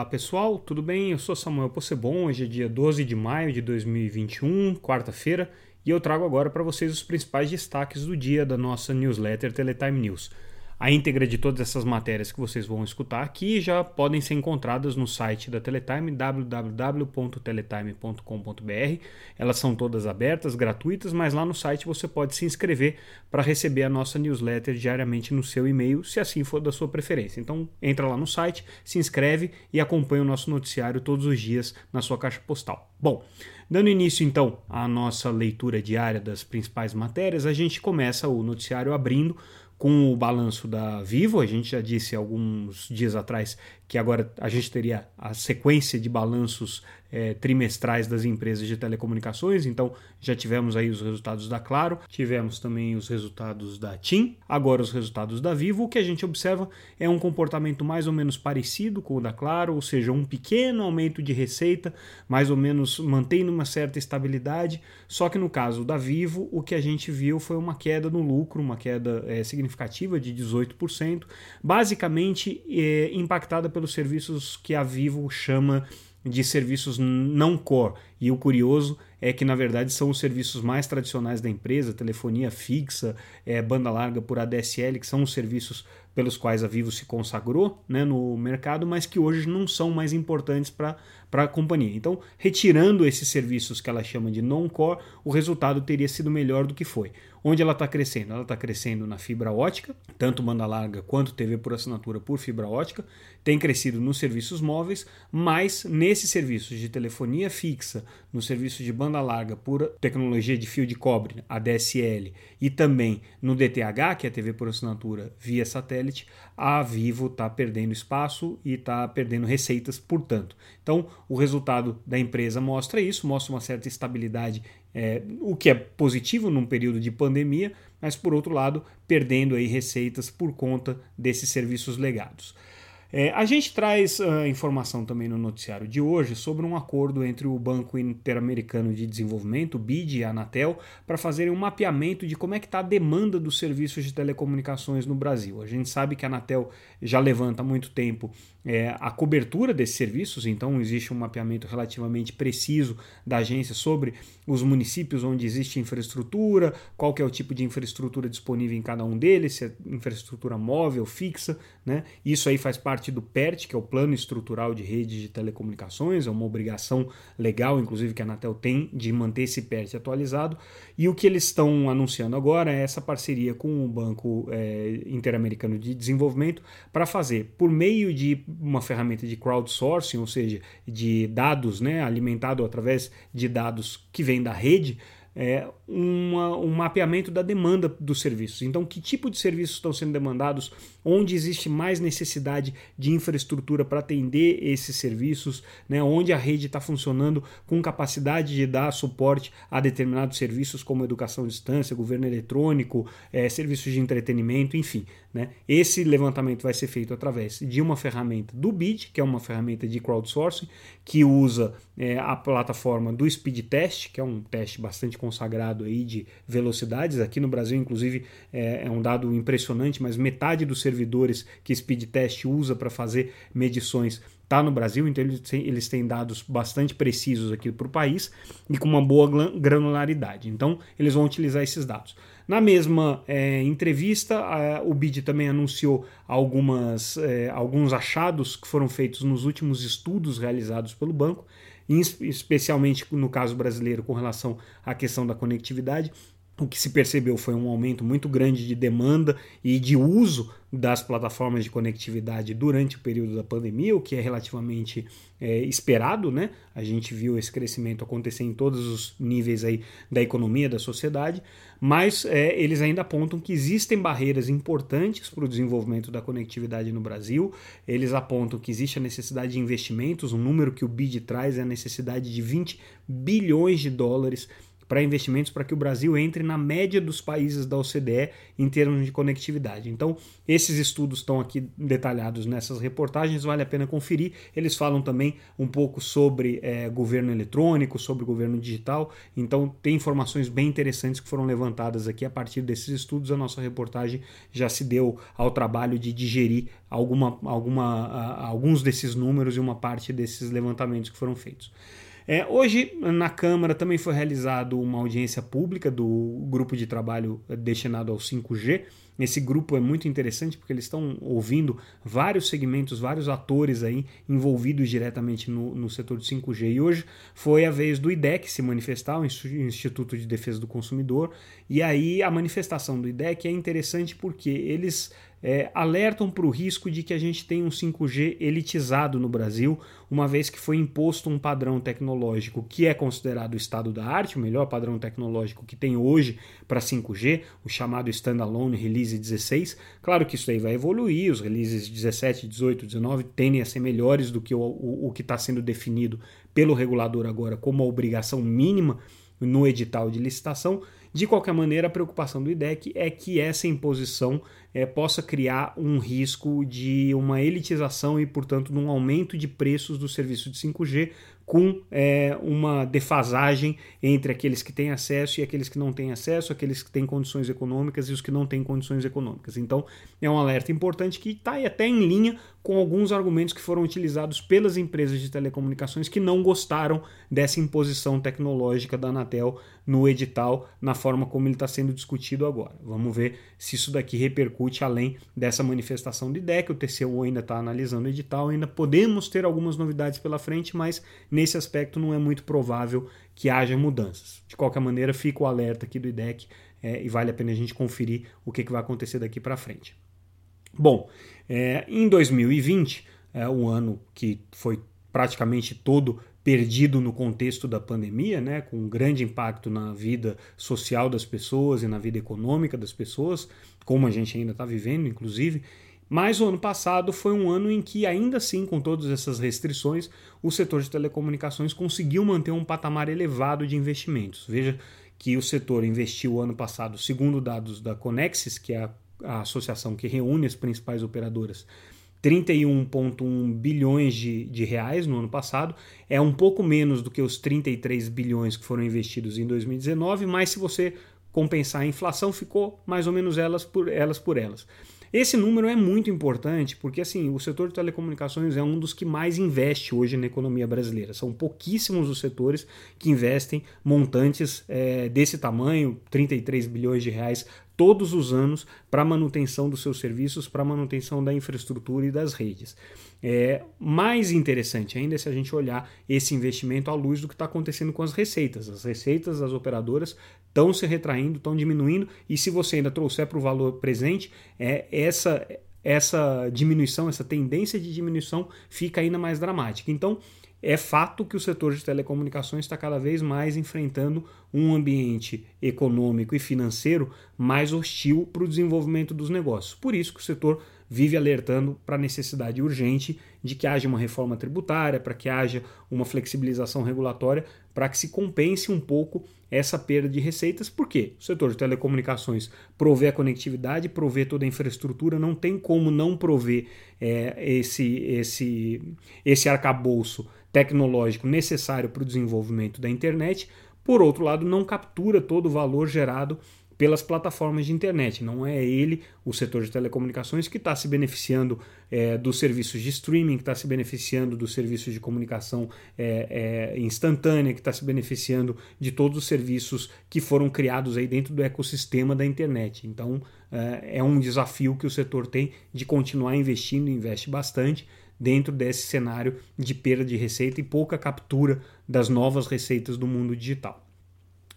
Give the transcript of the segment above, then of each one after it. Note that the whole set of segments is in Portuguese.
Olá pessoal, tudo bem? Eu sou Samuel Possebon, hoje é dia 12 de maio de 2021, quarta-feira, e eu trago agora para vocês os principais destaques do dia da nossa newsletter Teletime News. A íntegra de todas essas matérias que vocês vão escutar aqui já podem ser encontradas no site da Teletime, www.teletime.com.br. Elas são todas abertas, gratuitas, mas lá no site você pode se inscrever para receber a nossa newsletter diariamente no seu e-mail, se assim for da sua preferência. Então, entra lá no site, se inscreve e acompanha o nosso noticiário todos os dias na sua caixa postal. Bom, dando início então à nossa leitura diária das principais matérias, a gente começa o noticiário abrindo com o balanço da Vivo, a gente já disse alguns dias atrás que agora a gente teria a sequência de balanços é, trimestrais das empresas de telecomunicações. Então já tivemos aí os resultados da Claro, tivemos também os resultados da TIM, agora os resultados da Vivo. O que a gente observa é um comportamento mais ou menos parecido com o da Claro, ou seja, um pequeno aumento de receita, mais ou menos mantendo uma certa estabilidade. Só que no caso da Vivo, o que a gente viu foi uma queda no lucro, uma queda é, significativa de 18%, basicamente é, impactada pelo pelos serviços que a Vivo chama de serviços não core. E o curioso é que, na verdade, são os serviços mais tradicionais da empresa, telefonia fixa, é, banda larga por ADSL, que são os serviços pelos quais a Vivo se consagrou né, no mercado, mas que hoje não são mais importantes para a companhia. Então, retirando esses serviços que ela chama de non-core, o resultado teria sido melhor do que foi. Onde ela está crescendo? Ela está crescendo na fibra ótica, tanto banda larga quanto TV por assinatura por fibra ótica, tem crescido nos serviços móveis, mas nesses serviços de telefonia fixa, no serviço de banda larga por tecnologia de fio de cobre, ADSL, e também no DTH, que é a TV por assinatura via satélite, a Vivo está perdendo espaço e está perdendo receitas, portanto. Então, o resultado da empresa mostra isso, mostra uma certa estabilidade é, o que é positivo num período de pandemia, mas por outro lado, perdendo aí receitas por conta desses serviços legados. É, a gente traz uh, informação também no noticiário de hoje sobre um acordo entre o Banco Interamericano de Desenvolvimento, BID, e a Anatel, para fazerem um mapeamento de como é que está a demanda dos serviços de telecomunicações no Brasil. A gente sabe que a Anatel já levanta há muito tempo é, a cobertura desses serviços, então existe um mapeamento relativamente preciso da agência sobre os municípios onde existe infraestrutura, qual que é o tipo de infraestrutura disponível em cada um deles, se é infraestrutura móvel, fixa, né? Isso aí faz parte do PERT, que é o Plano Estrutural de Redes de Telecomunicações, é uma obrigação legal, inclusive, que a Anatel tem de manter esse PERT atualizado. E o que eles estão anunciando agora é essa parceria com o Banco é, Interamericano de Desenvolvimento para fazer, por meio de uma ferramenta de crowdsourcing, ou seja, de dados, né, alimentado através de dados que vêm da rede, é, uma, um mapeamento da demanda dos serviços. Então, que tipo de serviços estão sendo demandados, onde existe mais necessidade de infraestrutura para atender esses serviços, né, onde a rede está funcionando com capacidade de dar suporte a determinados serviços como educação à distância, governo eletrônico, é, serviços de entretenimento, enfim. Né? Esse levantamento vai ser feito através de uma ferramenta do BID, que é uma ferramenta de crowdsourcing, que usa é, a plataforma do Speed Test, que é um teste bastante consagrado aí de velocidades. Aqui no Brasil, inclusive, é, é um dado impressionante, mas metade dos servidores que Speed Test usa para fazer medições está no Brasil, então eles têm, eles têm dados bastante precisos aqui para o país e com uma boa granularidade. Então, eles vão utilizar esses dados. Na mesma é, entrevista, a, o BID também anunciou algumas, é, alguns achados que foram feitos nos últimos estudos realizados pelo banco, especialmente no caso brasileiro com relação à questão da conectividade. O que se percebeu foi um aumento muito grande de demanda e de uso das plataformas de conectividade durante o período da pandemia, o que é relativamente é, esperado, né? A gente viu esse crescimento acontecer em todos os níveis aí da economia, da sociedade, mas é, eles ainda apontam que existem barreiras importantes para o desenvolvimento da conectividade no Brasil. Eles apontam que existe a necessidade de investimentos, um número que o BID traz é a necessidade de 20 bilhões de dólares para investimentos para que o Brasil entre na média dos países da OCDE em termos de conectividade. Então, esses estudos estão aqui detalhados nessas reportagens, vale a pena conferir. Eles falam também um pouco sobre é, governo eletrônico, sobre governo digital. Então, tem informações bem interessantes que foram levantadas aqui a partir desses estudos. A nossa reportagem já se deu ao trabalho de digerir alguma, alguma, alguns desses números e uma parte desses levantamentos que foram feitos. É, hoje, na Câmara, também foi realizado uma audiência pública do grupo de trabalho destinado ao 5G. Esse grupo é muito interessante porque eles estão ouvindo vários segmentos, vários atores aí envolvidos diretamente no, no setor de 5G. E hoje foi a vez do IDEC se manifestar, o Instituto de Defesa do Consumidor. E aí a manifestação do IDEC é interessante porque eles é, alertam para o risco de que a gente tenha um 5G elitizado no Brasil, uma vez que foi imposto um padrão tecnológico que é considerado o estado da arte, o melhor padrão tecnológico que tem hoje para 5G, o chamado Standalone Release 16. Claro que isso aí vai evoluir, os releases 17, 18, 19 tendem a ser melhores do que o, o, o que está sendo definido pelo regulador agora como a obrigação mínima no edital de licitação. De qualquer maneira, a preocupação do IDEC é que essa imposição é, possa criar um risco de uma elitização e, portanto, de um aumento de preços do serviço de 5G, com é, uma defasagem entre aqueles que têm acesso e aqueles que não têm acesso, aqueles que têm condições econômicas e os que não têm condições econômicas. Então, é um alerta importante que está até em linha com alguns argumentos que foram utilizados pelas empresas de telecomunicações que não gostaram dessa imposição tecnológica da Anatel no edital, na forma como ele está sendo discutido agora. Vamos ver se isso daqui repercute além dessa manifestação de IDEC. O TCU ainda está analisando o edital, ainda podemos ter algumas novidades pela frente, mas nesse aspecto não é muito provável que haja mudanças. De qualquer maneira, fica o alerta aqui do IDEC é, e vale a pena a gente conferir o que, que vai acontecer daqui para frente. Bom, é, em 2020, é, ano que foi praticamente todo perdido no contexto da pandemia, né, com um grande impacto na vida social das pessoas e na vida econômica das pessoas, como a gente ainda está vivendo, inclusive. Mas o ano passado foi um ano em que, ainda assim, com todas essas restrições, o setor de telecomunicações conseguiu manter um patamar elevado de investimentos. Veja que o setor investiu ano passado, segundo dados da Conexis, que é a, a associação que reúne as principais operadoras, 31,1 bilhões de, de reais no ano passado. É um pouco menos do que os 33 bilhões que foram investidos em 2019, mas se você compensar a inflação, ficou mais ou menos elas por elas. Por elas. Esse número é muito importante porque assim, o setor de telecomunicações é um dos que mais investe hoje na economia brasileira. São pouquíssimos os setores que investem montantes é, desse tamanho, 33 bilhões de reais todos os anos para manutenção dos seus serviços, para manutenção da infraestrutura e das redes. É mais interessante ainda se a gente olhar esse investimento à luz do que está acontecendo com as receitas. As receitas das operadoras estão se retraindo, estão diminuindo, e se você ainda trouxer para o valor presente, é essa essa diminuição, essa tendência de diminuição fica ainda mais dramática. Então, é fato que o setor de telecomunicações está cada vez mais enfrentando um ambiente econômico e financeiro mais hostil para o desenvolvimento dos negócios. Por isso que o setor vive alertando para a necessidade urgente de que haja uma reforma tributária, para que haja uma flexibilização regulatória, para que se compense um pouco essa perda de receitas, porque o setor de telecomunicações provê a conectividade, provê toda a infraestrutura, não tem como não prover é, esse, esse, esse arcabouço tecnológico necessário para o desenvolvimento da internet, por outro lado, não captura todo o valor gerado pelas plataformas de internet. Não é ele, o setor de telecomunicações, que está se beneficiando é, dos serviços de streaming, que está se beneficiando dos serviços de comunicação é, é, instantânea, que está se beneficiando de todos os serviços que foram criados aí dentro do ecossistema da internet. Então é, é um desafio que o setor tem de continuar investindo, investe bastante dentro desse cenário de perda de receita e pouca captura das novas receitas do mundo digital.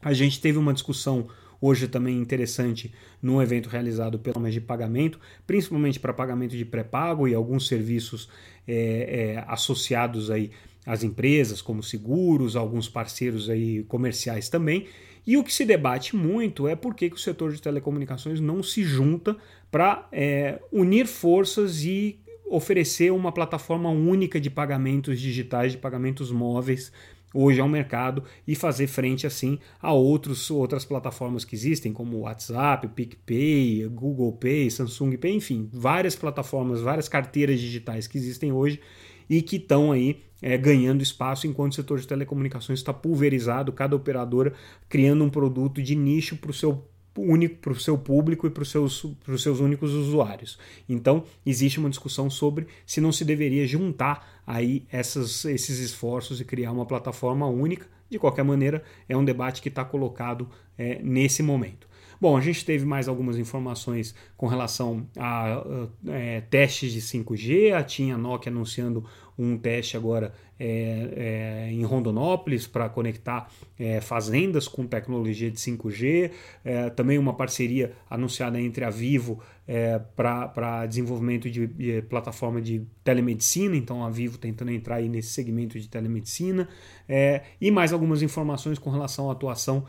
A gente teve uma discussão hoje também interessante num evento realizado pela de pagamento, principalmente para pagamento de pré-pago e alguns serviços é, é, associados aí às empresas, como seguros, alguns parceiros aí comerciais também. E o que se debate muito é por que, que o setor de telecomunicações não se junta para é, unir forças e oferecer uma plataforma única de pagamentos digitais, de pagamentos móveis hoje ao mercado e fazer frente assim a outros, outras plataformas que existem, como WhatsApp, PicPay, Google Pay, Samsung Pay, enfim, várias plataformas, várias carteiras digitais que existem hoje e que estão aí é, ganhando espaço enquanto o setor de telecomunicações está pulverizado, cada operadora criando um produto de nicho para o seu único para o seu público e para os seus, seus únicos usuários. Então, existe uma discussão sobre se não se deveria juntar aí essas, esses esforços e criar uma plataforma única. De qualquer maneira, é um debate que está colocado é, nesse momento. Bom, a gente teve mais algumas informações com relação a, a é, testes de 5G. A tinha Nokia anunciando um teste agora é, é, em Rondonópolis para conectar é, fazendas com tecnologia de 5G. É, também uma parceria anunciada entre a Vivo é, para desenvolvimento de, de, plataforma de telemedicina. Então a Vivo tentando entrar aí nesse segmento de telemedicina. É, e mais algumas informações com relação à atuação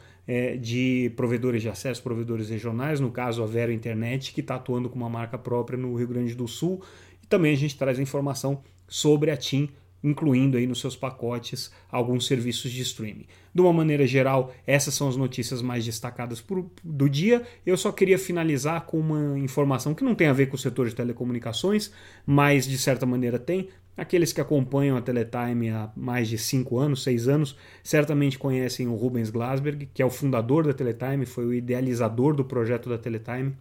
de provedores de acesso, provedores regionais, no caso a Vero Internet, que está atuando com uma marca própria no Rio Grande do Sul. E também a gente traz informação sobre a TIM, incluindo aí nos seus pacotes alguns serviços de streaming. De uma maneira geral, essas são as notícias mais destacadas por, do dia. Eu só queria finalizar com uma informação que não tem a ver com o setor de telecomunicações, mas de certa maneira tem. Aqueles que acompanham a Teletime há mais de 5 anos, 6 anos, certamente conhecem o Rubens Glasberg, que é o fundador da Teletime, foi o idealizador do projeto da Teletime,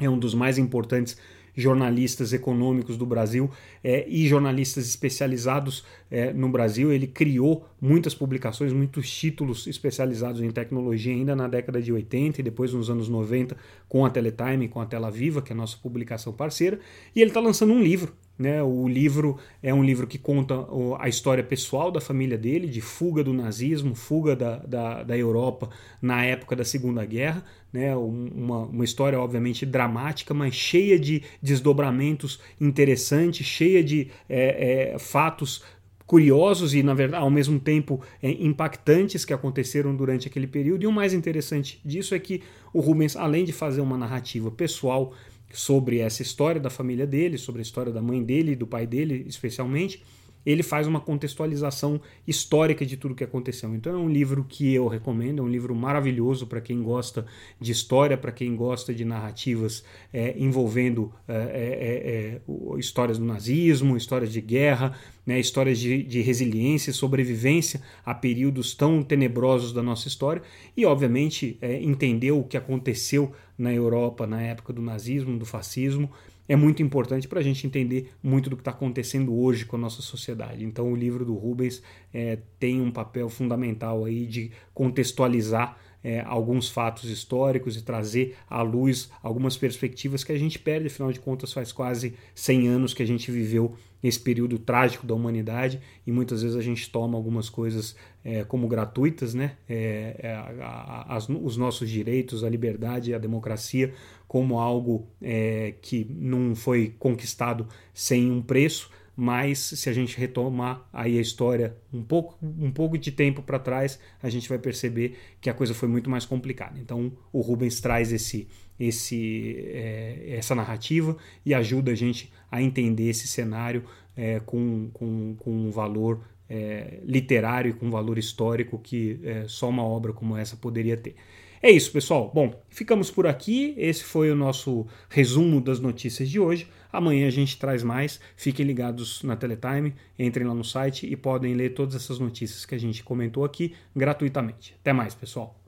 é um dos mais importantes jornalistas econômicos do Brasil é, e jornalistas especializados é, no Brasil. Ele criou muitas publicações, muitos títulos especializados em tecnologia ainda na década de 80 e depois nos anos 90 com a Teletime, com a Tela Viva, que é a nossa publicação parceira. E ele está lançando um livro né? O livro é um livro que conta a história pessoal da família dele, de fuga do nazismo, fuga da, da, da Europa na época da Segunda Guerra. Né? Uma, uma história, obviamente, dramática, mas cheia de desdobramentos interessantes, cheia de é, é, fatos curiosos e, na verdade, ao mesmo tempo é, impactantes que aconteceram durante aquele período. E o mais interessante disso é que o Rubens, além de fazer uma narrativa pessoal sobre essa história da família dele, sobre a história da mãe dele e do pai dele, especialmente, ele faz uma contextualização histórica de tudo que aconteceu. Então é um livro que eu recomendo, é um livro maravilhoso para quem gosta de história, para quem gosta de narrativas é, envolvendo é, é, é histórias do nazismo, histórias de guerra, né, histórias de, de resiliência e sobrevivência a períodos tão tenebrosos da nossa história e, obviamente, é, entender o que aconteceu na Europa na época do nazismo, do fascismo, é muito importante para a gente entender muito do que está acontecendo hoje com a nossa sociedade. Então, o livro do Rubens é, tem um papel fundamental aí de contextualizar é, alguns fatos históricos e trazer à luz algumas perspectivas que a gente perde, afinal de contas, faz quase 100 anos que a gente viveu esse período trágico da humanidade e muitas vezes a gente toma algumas coisas é, como gratuitas, né? É, é as, os nossos direitos, a liberdade, a democracia como algo é, que não foi conquistado sem um preço mas se a gente retomar aí a história um pouco, um pouco de tempo para trás, a gente vai perceber que a coisa foi muito mais complicada. Então o Rubens traz esse, esse, é, essa narrativa e ajuda a gente a entender esse cenário é, com, com, com um valor é, literário e com um valor histórico que só uma obra como essa poderia ter. É isso, pessoal. Bom, ficamos por aqui. Esse foi o nosso resumo das notícias de hoje. Amanhã a gente traz mais. Fiquem ligados na Teletime, entrem lá no site e podem ler todas essas notícias que a gente comentou aqui gratuitamente. Até mais, pessoal.